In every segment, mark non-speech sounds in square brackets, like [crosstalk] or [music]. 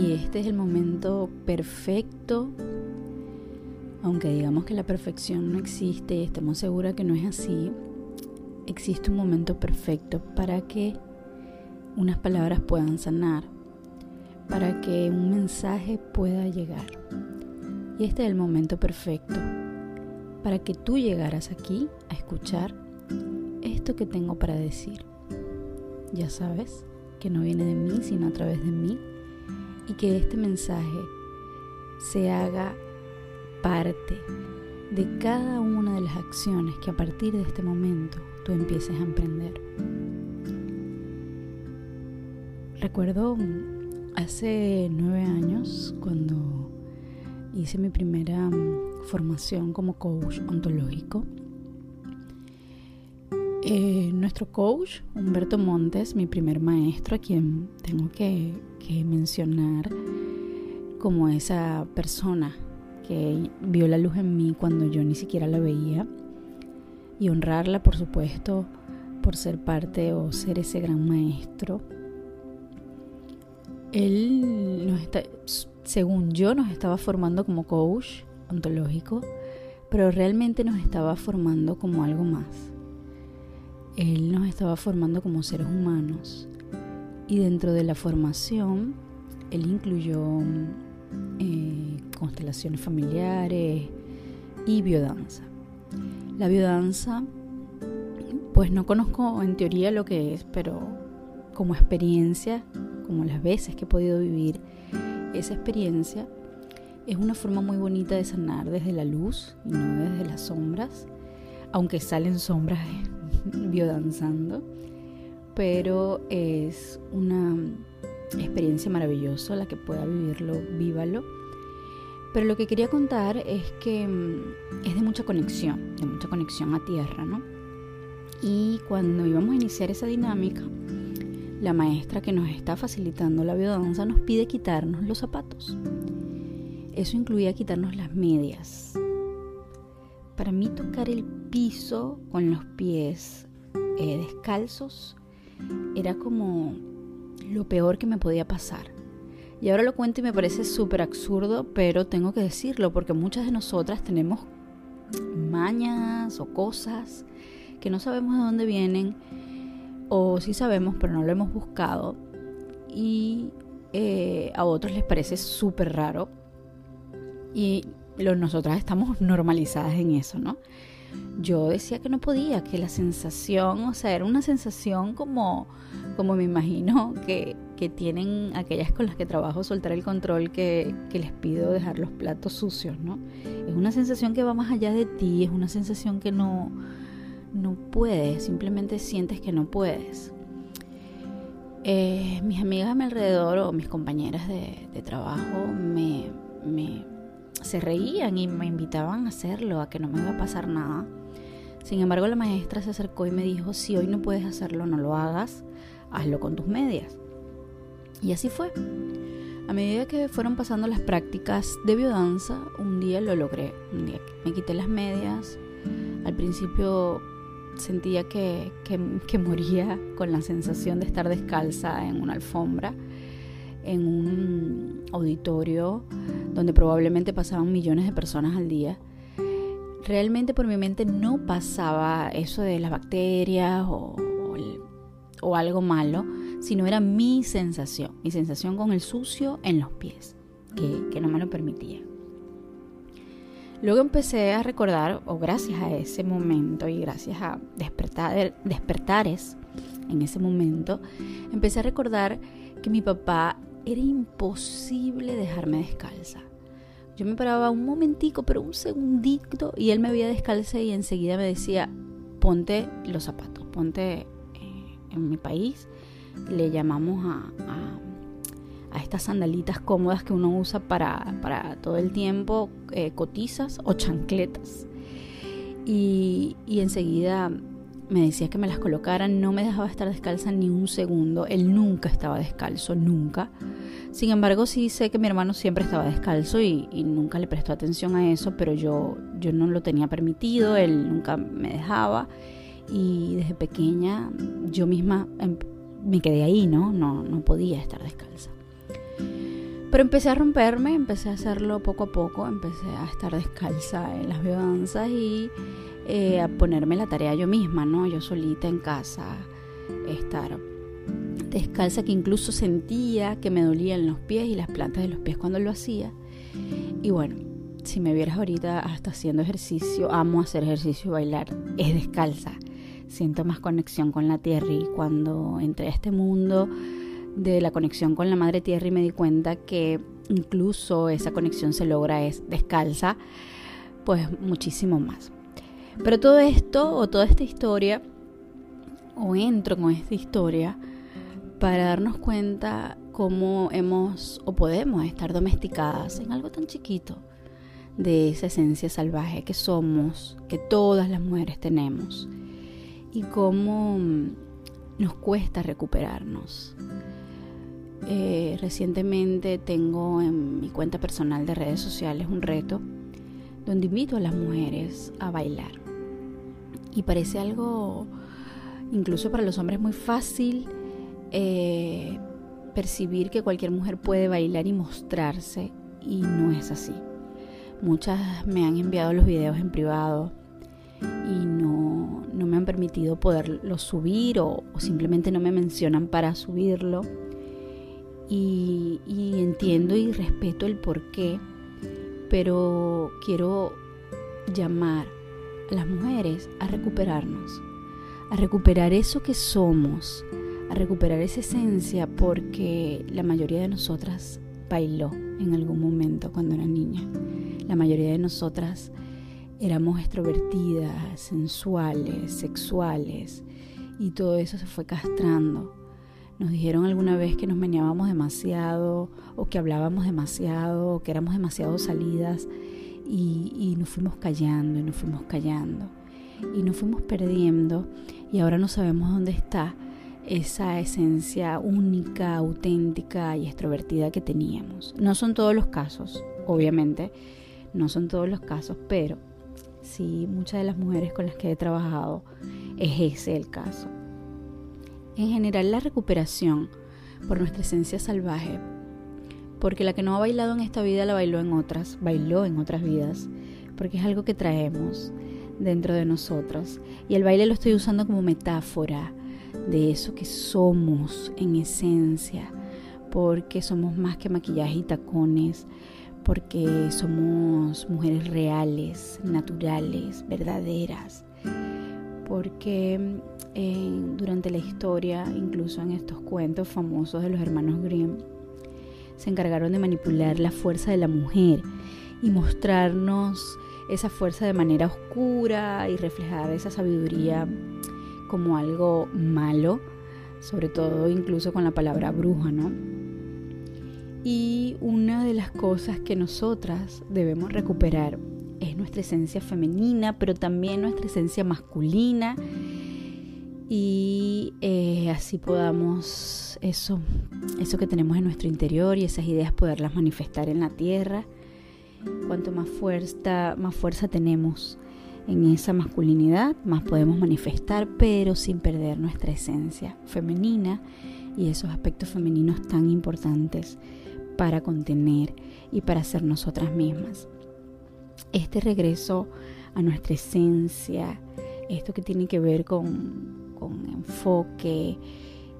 Y este es el momento perfecto, aunque digamos que la perfección no existe y estemos seguros que no es así, existe un momento perfecto para que unas palabras puedan sanar, para que un mensaje pueda llegar. Y este es el momento perfecto para que tú llegaras aquí a escuchar esto que tengo para decir. Ya sabes que no viene de mí, sino a través de mí, y que este mensaje se haga parte de cada una de las acciones que a partir de este momento tú empieces a emprender. Recuerdo hace nueve años cuando hice mi primera mm, formación como coach ontológico. Eh, nuestro coach, Humberto Montes, mi primer maestro, a quien tengo que, que mencionar como esa persona que vio la luz en mí cuando yo ni siquiera la veía y honrarla, por supuesto, por ser parte o ser ese gran maestro. Él nos está, según yo, nos estaba formando como coach ontológico, pero realmente nos estaba formando como algo más. Él nos estaba formando como seres humanos y dentro de la formación él incluyó eh, constelaciones familiares y biodanza. La biodanza, pues no conozco en teoría lo que es, pero como experiencia, como las veces que he podido vivir esa experiencia, es una forma muy bonita de sanar desde la luz y no desde las sombras, aunque salen sombras [laughs] biodanzando, pero es una experiencia maravillosa, la que pueda vivirlo, vívalo pero lo que quería contar es que mm, es de mucha conexión, de mucha conexión a tierra, ¿no? Y cuando íbamos a iniciar esa dinámica, la maestra que nos está facilitando la biodanza nos pide quitarnos los zapatos. Eso incluía quitarnos las medias. Para mí tocar el piso con los pies eh, descalzos era como lo peor que me podía pasar. Y ahora lo cuento y me parece súper absurdo, pero tengo que decirlo porque muchas de nosotras tenemos mañas o cosas que no sabemos de dónde vienen o sí sabemos pero no lo hemos buscado y eh, a otros les parece súper raro y nosotras estamos normalizadas en eso, ¿no? Yo decía que no podía, que la sensación, o sea, era una sensación como, como me imagino que que tienen aquellas con las que trabajo soltar el control que, les pido dejar los platos sucios, ¿no? Es una sensación que va más allá de ti, es una sensación que no, no puedes, simplemente sientes que no puedes. Eh, mis amigas a mi alrededor o mis compañeras de, trabajo me, me, se reían y me invitaban a hacerlo, a que no me iba a pasar nada. Sin embargo, la maestra se acercó y me dijo, si hoy no puedes hacerlo, no lo hagas, hazlo con tus medias. Y así fue. A medida que fueron pasando las prácticas de biodanza, un día lo logré. Me quité las medias. Al principio sentía que, que, moría con la sensación de estar descalza en una alfombra, en un auditorio donde probablemente pasaban millones de personas al día. Realmente por mi mente no pasaba eso de las bacterias o, o algo malo sino era mi sensación, mi sensación con el sucio en los pies, que, no me lo permitía. Luego empecé a recordar, o gracias a ese momento y gracias a despertar, despertares en ese momento, empecé a recordar que mi papá era imposible dejarme descalza. Yo me paraba un momentico, pero un segundito, y él me veía descalza y enseguida me decía, ponte los zapatos, ponte eh, en mi país, le llamamos a, a, estas sandalitas cómodas que uno usa para, todo el tiempo, eh, cotizas o chancletas. Y, y enseguida me decía que me las colocara, no me dejaba estar descalza ni un segundo, él nunca estaba descalzo, nunca. Sin embargo, sí sé que mi hermano siempre estaba descalzo y, y, nunca le prestó atención a eso, pero yo, yo no lo tenía permitido, él nunca me dejaba y desde pequeña yo misma em, me quedé ahí, ¿no? ¿no? No podía estar descalza. Pero empecé a romperme, empecé a hacerlo poco a poco, empecé a estar descalza en las biodanzas y eh, a ponerme la tarea yo misma, ¿no? Yo solita en casa, estar descalza que incluso sentía que me dolían los pies y las plantas de los pies cuando lo hacía. Y bueno, si me vieras ahorita hasta haciendo ejercicio, amo hacer ejercicio y bailar, es descalza. Siento más conexión con la tierra y cuando entré a este mundo de la conexión con la madre tierra y me di cuenta que incluso esa conexión se logra es descalza, pues muchísimo más. Pero todo esto o toda esta historia, o entro con esta historia, para darnos cuenta cómo hemos o podemos estar domesticadas en algo tan chiquito de esa esencia salvaje que somos, que todas las mujeres tenemos, y cómo nos cuesta recuperarnos. Eh, recientemente tengo en mi cuenta personal de redes sociales un reto donde invito a las mujeres a bailar. Y parece algo, incluso para los hombres, muy fácil eh, percibir que cualquier mujer puede bailar y mostrarse y no es así. Muchas me han enviado los videos en privado y no, me han permitido poderlo subir o simplemente no me mencionan para subirlo y, entiendo y respeto el por qué, pero quiero llamar a las mujeres a recuperarnos, a recuperar eso que somos, a recuperar esa esencia porque la mayoría de nosotras bailó en algún momento cuando era niña. La mayoría de nosotras éramos extrovertidas, sensuales, sexuales y todo eso se fue castrando nos dijeron alguna vez que nos meneábamos demasiado o que hablábamos demasiado o que éramos demasiado salidas y, nos fuimos callando y nos fuimos callando y nos fuimos perdiendo y ahora no sabemos dónde está esa esencia única, auténtica y extrovertida que teníamos. No son todos los casos, obviamente, no son todos los casos, pero sí muchas de las mujeres con las que he trabajado es ese el caso. En general la recuperación por nuestra esencia salvaje, porque la que no ha bailado en esta vida la bailó en otras, bailó en otras vidas, porque es algo que traemos dentro de nosotros. Y el baile lo estoy usando como metáfora de eso que somos en esencia, porque somos más que maquillaje y tacones, porque somos mujeres reales, naturales, verdaderas, porque durante la historia, incluso en estos cuentos famosos de los hermanos Grimm, se encargaron de manipular la fuerza de la mujer y mostrarnos esa fuerza de manera oscura y reflejar esa sabiduría como algo malo, sobre todo incluso con la palabra bruja, ¿no? Y una de las cosas que nosotras debemos recuperar es nuestra esencia femenina, pero también nuestra esencia masculina y eh, así podamos eso, eso que tenemos en nuestro interior y esas ideas poderlas manifestar en la tierra. Cuanto más fuerza, más fuerza tenemos en esa masculinidad, más podemos manifestar, pero sin perder nuestra esencia femenina y esos aspectos femeninos tan importantes para contener y para ser nosotras mismas. Este regreso a nuestra esencia, esto que tiene que ver con con enfoque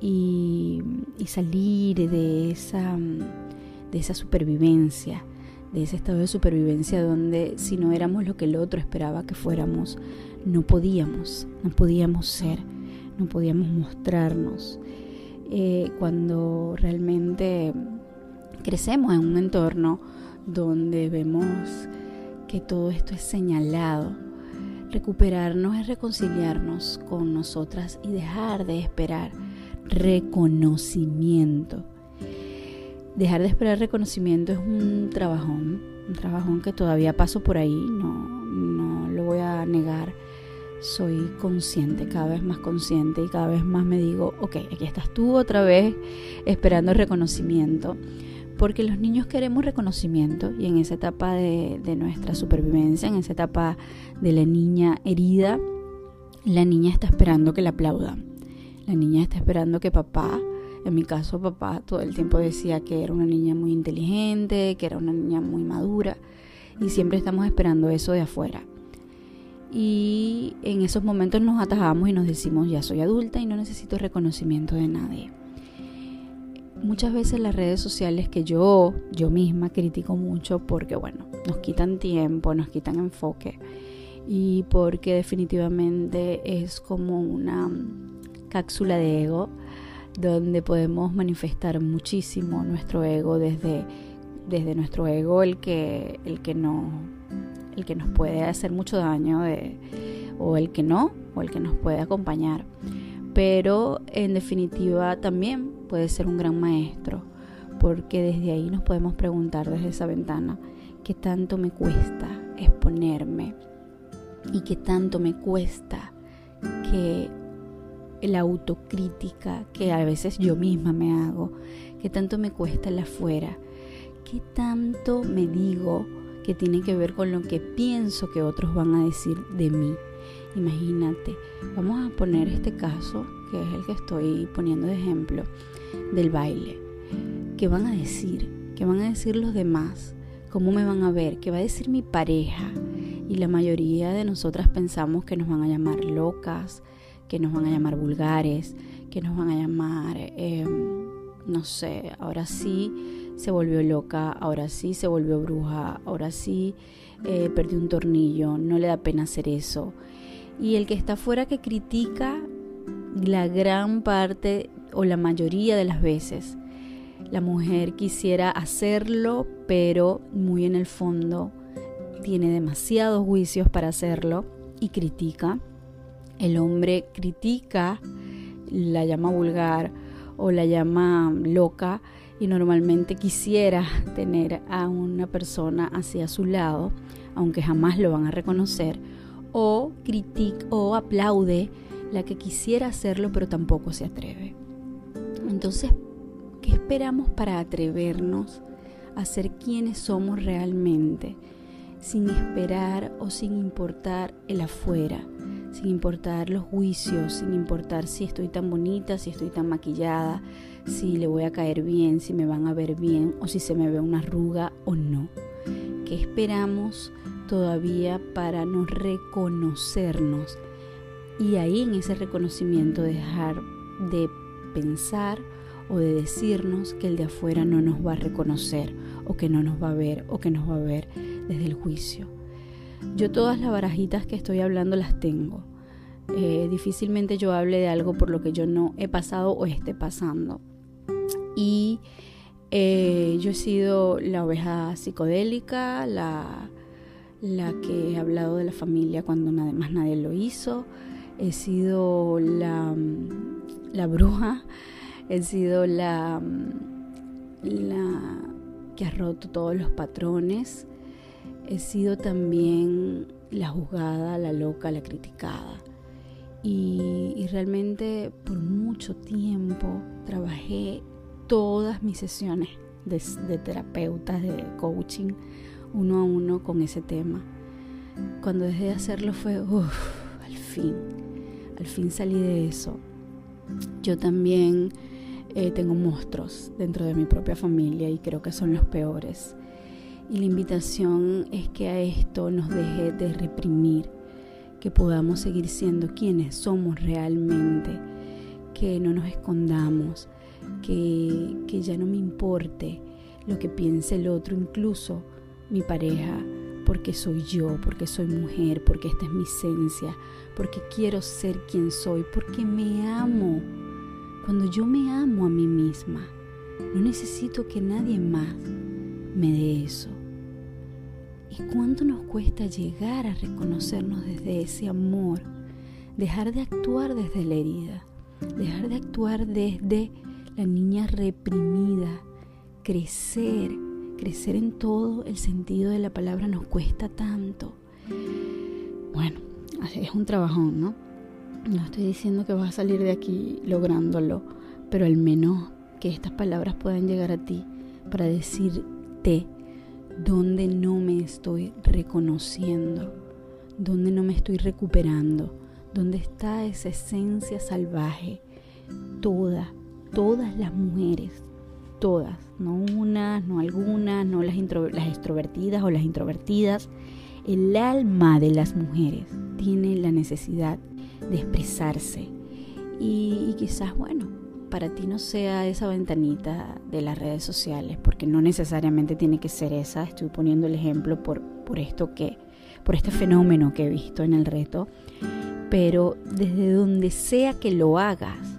y, salir de esa, de esa supervivencia, de ese estado de supervivencia donde si no éramos lo que el otro esperaba que fuéramos, no podíamos, no podíamos ser, no podíamos mostrarnos. Eh, cuando realmente crecemos en un entorno donde vemos que todo esto es señalado, Recuperarnos es reconciliarnos con nosotras y dejar de esperar reconocimiento. Dejar de esperar reconocimiento es un trabajón, un trabajón que todavía paso por ahí, no, no lo voy a negar. Soy consciente, cada vez más consciente y cada vez más me digo, ok, aquí estás tú otra vez esperando reconocimiento porque los niños queremos reconocimiento y en esa etapa de, nuestra supervivencia, en esa etapa de la niña herida, la niña está esperando que la aplaudan. La niña está esperando que papá En mi caso, papá todo el tiempo decía que era una niña muy inteligente, que era una niña muy madura, y siempre estamos esperando eso de afuera. Y en esos momentos nos atajamos y nos decimos, ya soy adulta y no necesito reconocimiento de nadie. Muchas veces las redes sociales que yo, yo misma critico mucho porque, bueno, nos quitan tiempo, nos quitan enfoque y porque definitivamente es como una cápsula de ego donde podemos manifestar muchísimo nuestro ego desde, desde nuestro ego el que, el que no el que nos puede hacer mucho daño o el que no o el que nos puede acompañar pero en definitiva también puede ser un gran maestro porque desde ahí nos podemos preguntar desde esa ventana qué tanto me cuesta exponerme y qué tanto me cuesta que la autocrítica que a veces yo misma me hago, qué tanto me cuesta el afuera, qué tanto me digo que tiene que ver con lo que pienso que otros van a decir de mí. Imagínate, vamos a poner este caso, que es el que estoy poniendo de ejemplo, del baile. ¿Qué van a decir? ¿Qué van a decir los demás? ¿Cómo me van a ver? ¿Qué va a decir mi pareja? Y la mayoría de nosotras pensamos que nos van a llamar locas, que nos van a llamar vulgares, que nos van a llamar, em, no sé, ahora sí se volvió loca, ahora sí se volvió bruja, ahora sí eh, perdió un tornillo, no le da pena hacer eso. Y el que está afuera que critica la gran parte o la mayoría de las veces, la mujer quisiera hacerlo, pero muy en el fondo tiene demasiados juicios para hacerlo y critica. El hombre critica, la llama vulgar o la llama loca y normalmente quisiera tener a una persona hacia su lado, aunque jamás lo van a reconocer, o critica o aplaude la que quisiera hacerlo pero tampoco se atreve. Entonces, ¿qué esperamos para atrevernos a ser quienes somos realmente, sin esperar o sin importar el afuera? sin importar los juicios, sin importar si estoy tan bonita, si estoy tan maquillada, si le voy a caer bien, si me van a ver bien o si se me ve una arruga o no. ¿Qué esperamos todavía para no reconocernos? Y ahí en ese reconocimiento dejar de pensar o de decirnos que el de afuera no nos va a reconocer o que no nos va a ver o que nos va a ver desde el juicio. Yo todas las barajitas que estoy hablando las tengo. Eh, difícilmente yo hable de algo por lo que yo no he pasado o esté pasando. Y eh, yo he sido la oveja psicodélica, la, la que he hablado de la familia cuando nada más nadie lo hizo. He sido la, la bruja, he sido la, la que ha roto todos los patrones he sido también la juzgada, la loca, la criticada. Y, realmente por mucho tiempo trabajé todas mis sesiones de, de terapeutas, de coaching, uno a uno con ese tema. Cuando dejé de hacerlo fue, uff, al fin, al fin salí de eso. Yo también eh, tengo monstruos dentro de mi propia familia y creo que son los peores. Y la invitación es que a esto nos deje de reprimir, que podamos seguir siendo quienes somos realmente, que no nos escondamos, que, que ya no me importe lo que piense el otro, incluso mi pareja, porque soy yo, porque soy mujer, porque esta es mi esencia, porque quiero ser quien soy, porque me amo. Cuando yo me amo a mí misma, no necesito que nadie más me dé eso. ¿Y cuánto nos cuesta llegar a reconocernos desde ese amor? Dejar de actuar desde la herida, dejar de actuar desde la niña reprimida, crecer, crecer en todo el sentido de la palabra nos cuesta tanto. Bueno, es un trabajón, ¿no? No estoy diciendo que vas a salir de aquí lográndolo, pero al menos que estas palabras puedan llegar a ti para decirte donde no me estoy reconociendo, donde no me estoy recuperando, donde está esa esencia salvaje, toda, todas las mujeres, todas, no unas, no algunas, no las, las extrovertidas o las introvertidas, el alma de las mujeres tiene la necesidad de expresarse. Y, quizás, bueno, para ti no sea esa ventanita de las redes sociales, porque no necesariamente tiene que ser esa. Estoy poniendo el ejemplo por, por esto que, por este fenómeno que he visto en el reto. Pero desde donde sea que lo hagas,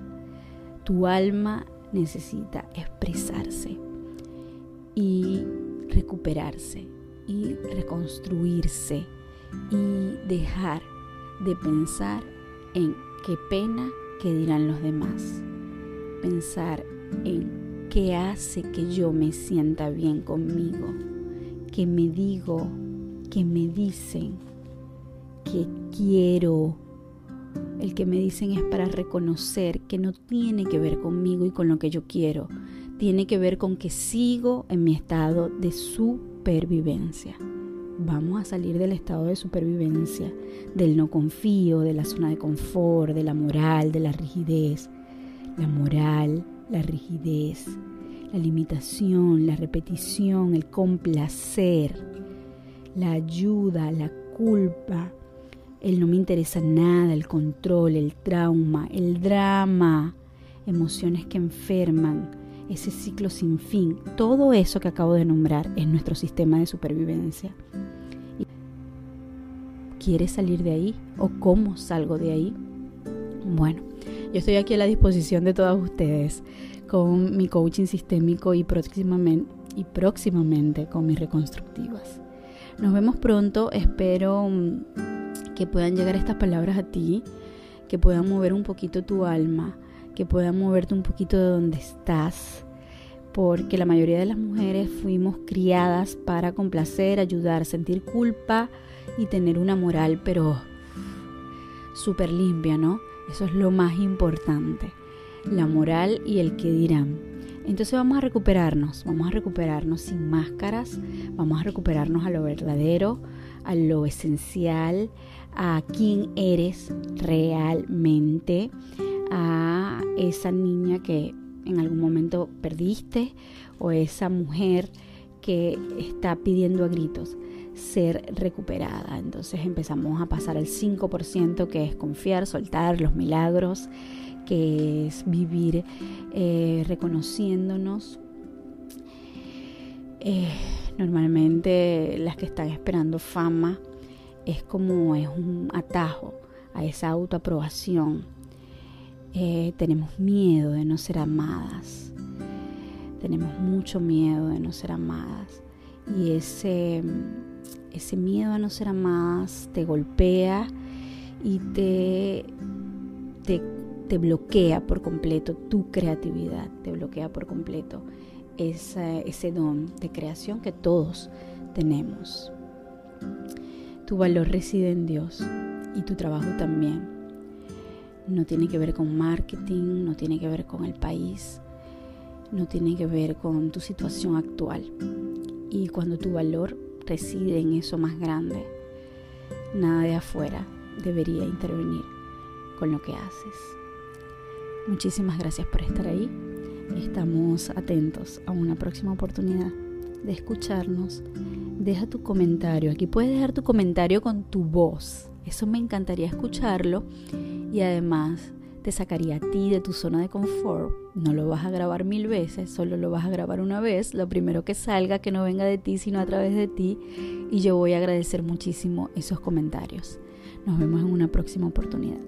tu alma necesita expresarse y recuperarse y reconstruirse y dejar de pensar en qué pena que dirán los demás. Pensar en qué hace que yo me sienta bien conmigo, que me digo, que me dicen, que quiero. El que me dicen es para reconocer que no tiene que ver conmigo y con lo que yo quiero, tiene que ver con que sigo en mi estado de supervivencia. Vamos a salir del estado de supervivencia, del no confío, de la zona de confort, de la moral, de la rigidez. La moral, la rigidez, la limitación, la repetición, el complacer, la ayuda, la culpa, el no me interesa nada, el control, el trauma, el drama, emociones que enferman, ese ciclo sin fin, todo eso que acabo de nombrar es nuestro sistema de supervivencia. ¿Quieres salir de ahí? ¿O cómo salgo de ahí? Bueno, yo estoy aquí a la disposición de todos ustedes con mi coaching sistémico y próximamente, y próximamente con mis reconstructivas. Nos vemos pronto, espero mm, que puedan llegar estas palabras a ti, que puedan mover un poquito tu alma, que puedan moverte un poquito de donde estás, porque la mayoría de las mujeres fuimos criadas para complacer, ayudar, sentir culpa y tener una moral, pero súper limpia, ¿no? Eso es lo más importante, la moral y el que dirán. Entonces vamos a recuperarnos, vamos a recuperarnos sin máscaras, vamos a recuperarnos a lo verdadero, a lo esencial, a quién eres realmente, a esa niña que en algún momento perdiste o esa mujer que está pidiendo a gritos ser recuperada. Entonces empezamos a pasar al 5% que es confiar, soltar los milagros, que es vivir eh, reconociéndonos. Eh, normalmente las que están esperando fama es como es un atajo a esa autoaprobación eh, tenemos miedo de no ser amadas. Tenemos mucho miedo de no ser amadas. Y ese, ese miedo a no ser amadas te golpea y te, te, te bloquea por completo tu creatividad, te bloquea por completo ese, ese don de creación que todos tenemos. Tu valor reside en Dios y tu trabajo también no tiene que ver con marketing, no tiene que ver con el país, no tiene que ver con tu situación actual. Y cuando tu valor reside en eso más grande, nada de afuera debería intervenir con lo que haces. Muchísimas gracias por estar ahí. Estamos atentos a una próxima oportunidad de escucharnos. Deja tu comentario. Aquí puedes dejar tu comentario con tu voz. Eso me encantaría escucharlo y además te sacaría a ti de tu zona de confort. No lo vas a grabar mil veces, solo lo vas a grabar una vez. Lo primero que salga, que no venga de ti, sino a través de ti. Y yo voy a agradecer muchísimo esos comentarios. Nos vemos en una próxima oportunidad.